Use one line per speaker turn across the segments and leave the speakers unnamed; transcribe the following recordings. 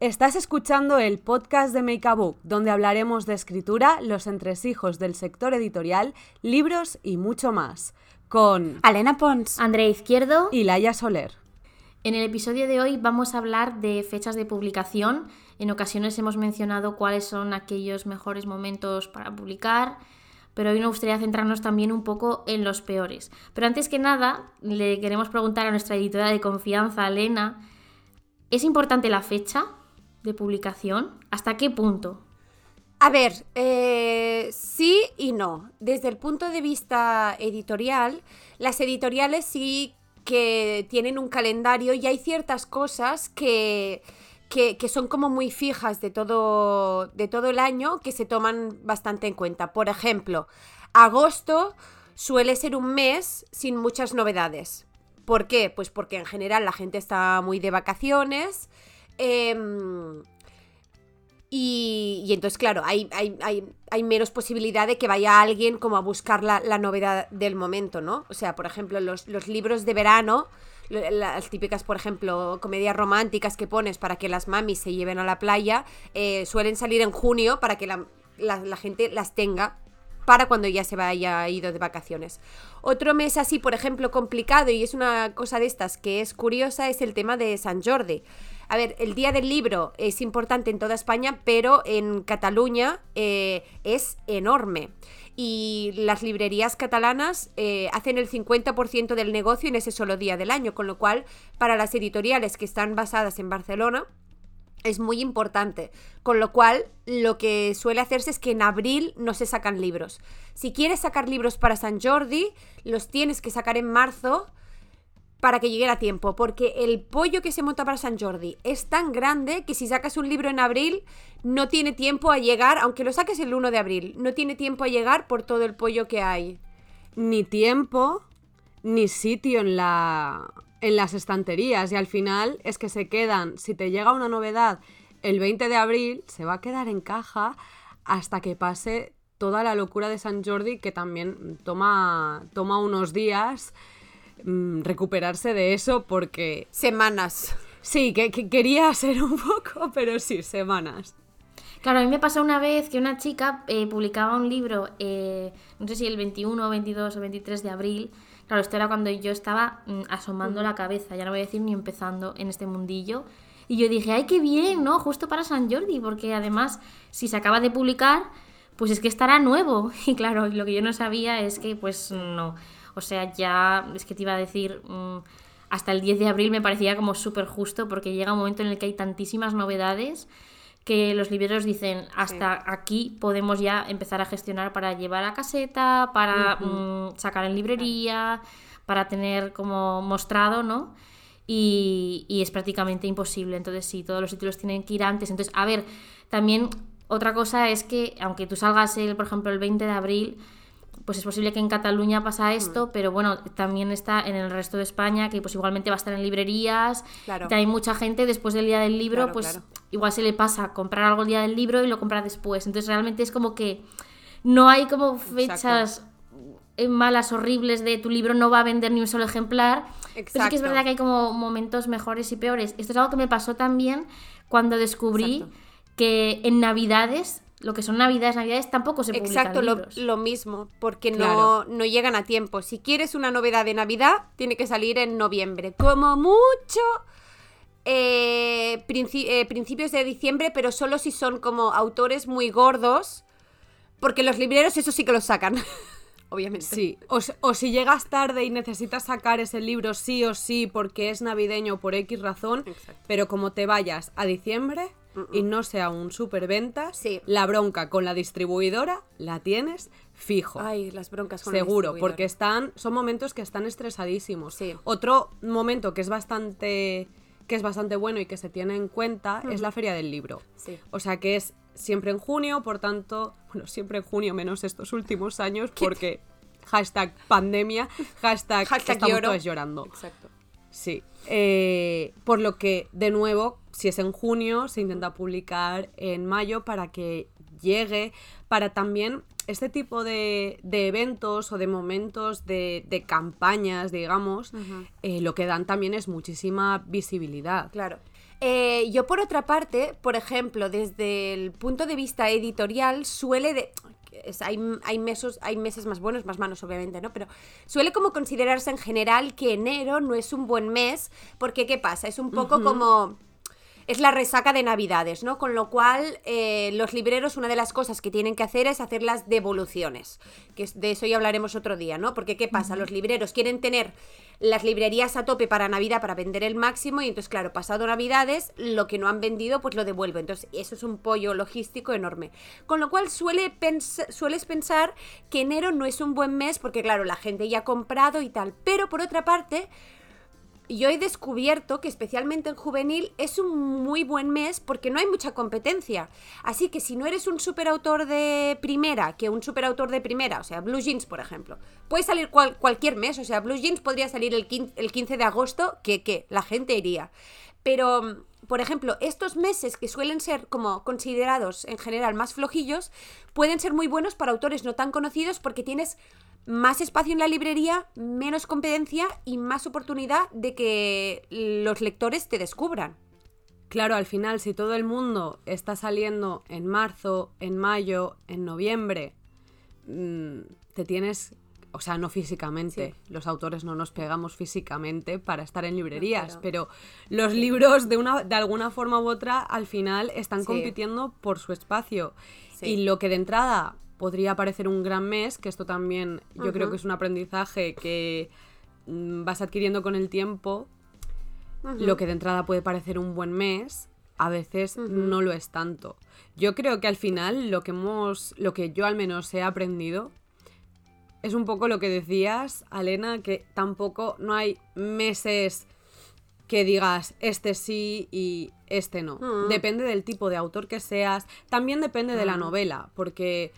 Estás escuchando el podcast de Make a Book, donde hablaremos de escritura, los entresijos del sector editorial, libros y mucho más. Con
Alena Pons,
Andrea Izquierdo
y Laia Soler.
En el episodio de hoy vamos a hablar de fechas de publicación. En ocasiones hemos mencionado cuáles son aquellos mejores momentos para publicar, pero hoy nos gustaría centrarnos también un poco en los peores. Pero antes que nada, le queremos preguntar a nuestra editora de confianza, Elena, ¿es importante la fecha? De publicación? ¿Hasta qué punto?
A ver, eh, sí y no. Desde el punto de vista editorial, las editoriales sí que tienen un calendario y hay ciertas cosas que, que, son como muy fijas de todo, de todo el año que se toman bastante en cuenta. Por ejemplo, agosto suele ser un mes sin muchas novedades. ¿Por qué? Pues porque en general la gente está muy de vacaciones Em, y, entonces, claro, hay, hay, menos posibilidad de que vaya alguien como a buscar la, novedad del momento, ¿no? O sea, por ejemplo, los, libros de verano, las típicas, por ejemplo, comedias románticas que pones para que las mamis se lleven a la playa, eh, suelen salir en junio para que la, la gente las tenga para cuando ya se vaya ido de vacaciones. Otro mes así, por ejemplo, complicado, y es una cosa de estas que es curiosa, es el tema de San Jordi. A ver, el Día del Libro es importante en toda España, pero en Cataluña eh, es enorme. Y las librerías catalanas eh, hacen el 50% del negocio en ese solo día del año, con lo cual, para las editoriales que están basadas en Barcelona, es muy importante. Con lo cual, lo que suele hacerse es que en abril no se sacan libros. Si quieres sacar libros para San Jordi, los tienes que sacar en marzo para que llegue a tiempo, porque el pollo que se monta para San Jordi es tan grande que si sacas un libro en abril no tiene tiempo a llegar, aunque lo saques el 1 de abril, no tiene tiempo a llegar por todo el pollo que hay.
Ni tiempo, ni sitio en la en las estanterías y al final es que se quedan, si te llega una novedad el 20 de abril, se va a quedar en caja hasta que pase toda la locura de San Jordi que también toma, toma unos días Mm, recuperarse de eso porque...
Semanas.
Sí, que, quería ser un poco, pero sí, semanas.
Claro, a mí me pasó una vez que una chica eh, publicaba un libro, eh, no sé si el 21, 22 o 23 de abril. Claro, esto era cuando yo estaba mm, asomando la cabeza, ya no voy a decir ni empezando en este mundillo. Y yo dije, ay, qué bien, ¿no? Justo para San Jordi, porque además, si se acaba de publicar, pues es que estará nuevo. Y claro, lo que yo no sabía es que, pues no. O sea, ya es que te iba a decir, mm, hasta el 10 de abril me parecía como súper justo porque llega un momento en el que hay tantísimas novedades que los libreros dicen, hasta aquí podemos ya empezar a gestionar para llevar a caseta, para mm, sacar en librería, para tener como mostrado, ¿no? Y, y, es prácticamente imposible. Entonces, sí, todos los títulos tienen que ir antes. Entonces, a ver, también otra cosa es que, aunque tú salgas, el, por ejemplo, el 20 de abril, pues es posible que en Cataluña pasa esto, pero bueno, también está en el resto de España, que pues igualmente va a estar en librerías. Claro. hay mucha gente después del día del libro, pues igual se le pasa comprar algo el día del libro y lo compra después. Entonces realmente es como que no hay como fechas malas, horribles de tu libro no va a vender ni un solo ejemplar. Pero sí que es verdad que hay como momentos mejores y peores. Esto es algo que me pasó también cuando descubrí que en Navidades lo que son navidades, navidades tampoco se publican
Exacto, lo, lo, mismo, porque no, no llegan a tiempo. Si quieres una novedad de Navidad, tiene que salir en noviembre. Como mucho eh, eh, principios de diciembre, pero solo si son como autores muy gordos, porque los libreros eso sí que lo sacan. Obviamente.
Sí, o, o, si llegas tarde y necesitas sacar ese libro sí o sí porque es navideño por X razón, pero como te vayas a diciembre, y no sea un superventa, sí. la bronca con la distribuidora la tienes fijo.
Ay, las broncas con
Seguro, porque están, son momentos que están estresadísimos. Sí. Otro momento que es bastante que es bastante bueno y que se tiene en cuenta es la feria del libro. Sí. O sea que es siempre en junio, por tanto, bueno, siempre en junio menos estos últimos años, porque hashtag pandemia, hashtag, hashtag estamos llorando. Exacto. Sí. Eh, por lo que, de nuevo, si es en junio, se intenta publicar en mayo para que llegue, para también este tipo de, eventos o de momentos de, campañas, digamos, eh, lo que dan también es muchísima visibilidad.
Claro. Eh, yo por otra parte, por ejemplo, desde el punto de vista editorial, suele de... hay, hay, meses, hay meses más buenos, más malos, obviamente, ¿no? Pero suele como considerarse en general que enero no es un buen mes, porque ¿qué pasa? Es un poco como es la resaca de Navidades, ¿no? Con lo cual, eh, los libreros, una de las cosas que tienen que hacer es hacer las devoluciones, que de eso ya hablaremos otro día, ¿no? Porque ¿qué pasa? Los libreros quieren tener las librerías a tope para Navidad para vender el máximo y entonces, claro, pasado Navidades, lo que no han vendido, pues lo devuelven. Entonces, eso es un pollo logístico enorme. Con lo cual, suele sueles pensar que enero no es un buen mes porque, claro, la gente ya ha comprado y tal. Pero, por otra parte, yo he descubierto que especialmente en juvenil es un muy buen mes porque no hay mucha competencia. Así que si no eres un superautor de primera, que un superautor de primera, o sea, Blue Jeans, por ejemplo, puede salir cualquier mes, o sea, Blue Jeans podría salir el 15, de agosto, que, que la gente iría. Pero, por ejemplo, estos meses que suelen ser como considerados en general más flojillos, pueden ser muy buenos para autores no tan conocidos porque tienes más espacio en la librería, menos competencia y más oportunidad de que los lectores te descubran.
Claro, al final, si todo el mundo está saliendo en marzo, en mayo, en noviembre, mm, te tienes, o sea, no físicamente, los autores no nos pegamos físicamente para estar en librerías, pero... los libros de, una, de alguna forma u otra al final están compitiendo por su espacio. Y lo que de entrada podría parecer un gran mes, que esto también yo creo que es un aprendizaje que mm, vas adquiriendo con el tiempo. Lo que de entrada puede parecer un buen mes, a veces no lo es tanto. Yo creo que al final lo que hemos, lo que yo al menos he aprendido es un poco lo que decías, Alena, que tampoco no hay meses que digas este sí y este no. Depende del tipo de autor que seas, también depende de la novela, porque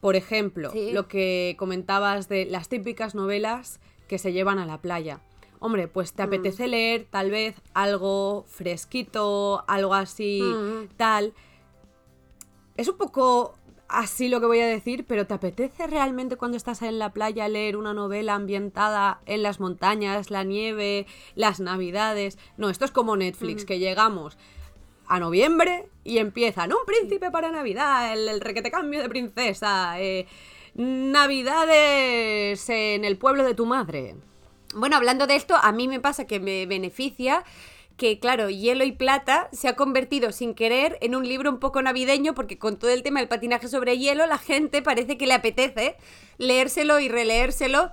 por ejemplo, lo que comentabas de las típicas novelas que se llevan a la playa. Hombre, pues te mm. apetece leer tal vez algo fresquito, algo así, mm. tal. Es un poco así lo que voy a decir, pero ¿te apetece realmente cuando estás en la playa leer una novela ambientada en las montañas, la nieve, las navidades? No, esto es como Netflix, mm. que llegamos a noviembre y empiezan un príncipe para Navidad, el, el requete cambio de princesa, eh, Navidades en el pueblo de tu madre.
Bueno, hablando de esto, a mí me pasa que me beneficia que, claro, Hielo y Plata se ha convertido sin querer en un libro un poco navideño porque con todo el tema del patinaje sobre hielo, la gente parece que le apetece leérselo y releérselo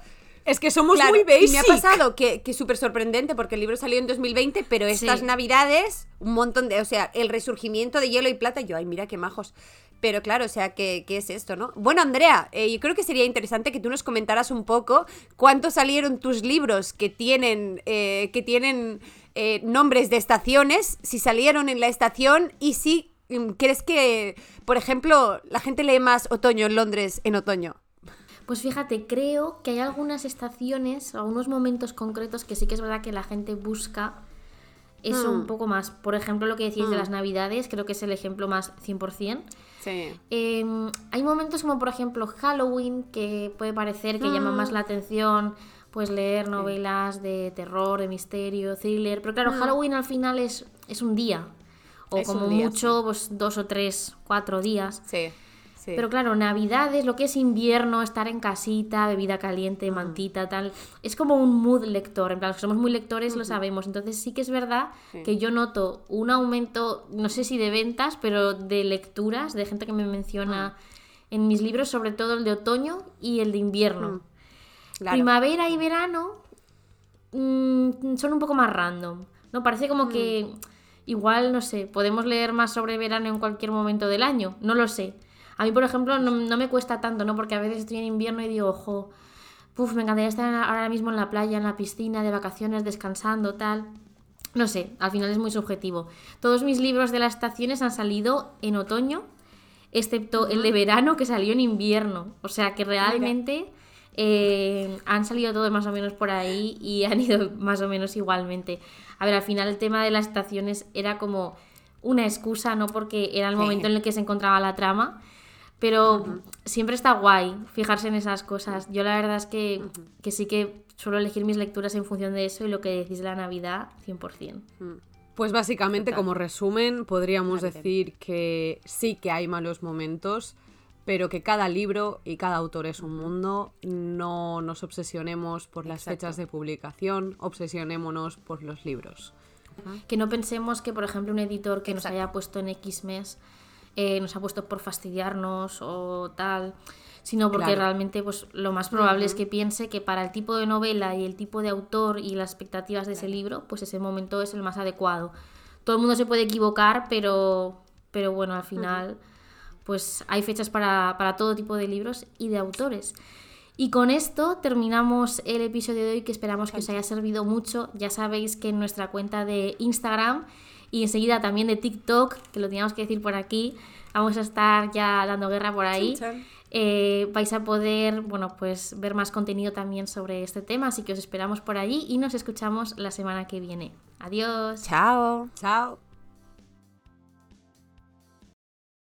es que somos muy basic.
Y me ha pasado que, que súper sorprendente porque el libro salió en 2020, pero estas navidades, un montón de. O sea, el resurgimiento de hielo y plata, yo, ay, mira qué majos. Pero claro, o sea, ¿qué, qué es esto, no? Bueno, Andrea, eh, yo creo que sería interesante que tú nos comentaras un poco cuánto salieron tus libros que tienen, eh, que tienen eh, nombres de estaciones, si salieron en la estación y si mm, crees que, por ejemplo, la gente lee más otoño en Londres en otoño.
Pues fíjate, creo que hay algunas estaciones, algunos momentos concretos que sí que es verdad que la gente busca eso un hmm. poco más. Por ejemplo, lo que decís de hmm. las navidades, creo que es el ejemplo más 100%. Sí. Em, hay momentos como, por ejemplo, Halloween, que puede parecer que llama más hmm. la atención, pues leer novelas de terror, de misterio, thriller. Pero claro, Halloween al final es, es un día. O como mucho, pues dos o tres, cuatro días. Sí. Pero claro, Navidades, lo que es invierno, estar en casita, bebida caliente, mantita, tal, es como un mood lector. En plan, los que somos muy lectores lo sabemos. Entonces sí que es verdad que yo noto un aumento, no sé si de ventas, pero de lecturas, de gente que me menciona ah. en mis libros, sobre todo el de otoño y el de invierno. Primavera y verano mm, son un poco más random. ¿no? Parece como que igual, no sé, podemos leer más sobre verano en cualquier momento del año. No lo sé. A mí, por ejemplo, no, me cuesta tanto, ¿no? Porque a veces estoy en invierno y digo, ojo, puf, me encantaría estar ahora mismo en la playa, en la piscina, de vacaciones, descansando, tal. No sé, al final es muy subjetivo. Todos mis libros de las estaciones han salido en otoño, excepto el de verano que salió en invierno. O sea que realmente eh, han salido todos más o menos por ahí y han ido más o menos igualmente. A ver, al final el tema de las estaciones era como una excusa, no porque era el momento en el que se encontraba la trama, pero siempre está guay fijarse en esas cosas. Yo la verdad es que, sí que suelo elegir mis lecturas en función de eso y lo que decís de la Navidad, 100%.
Pues básicamente, como resumen, podríamos decir que sí que hay malos momentos, pero que cada libro y cada autor es un mundo. No nos obsesionemos por las fechas de publicación, obsesionémonos por los libros.
Que no pensemos que, por ejemplo, un editor que nos haya puesto en X mes eh, nos ha puesto por fastidiarnos o tal sino porque realmente pues lo más probable es que piense que para el tipo de novela y el tipo de autor y las expectativas de ese libro, pues ese momento es el más adecuado. Todo el mundo se puede equivocar, pero, pero bueno, al final pues hay fechas para, para todo tipo de libros y de autores. Y con esto terminamos el episodio de hoy que esperamos que os haya servido mucho. Ya sabéis que en nuestra cuenta de Instagram y enseguida también de TikTok, que lo teníamos que decir por aquí, vamos a estar ya dando guerra por ahí. Eh, vais a poder, bueno, pues ver más contenido también sobre este tema, así que os esperamos por allí y nos escuchamos la semana que viene. Adiós.
Chao.
Chao.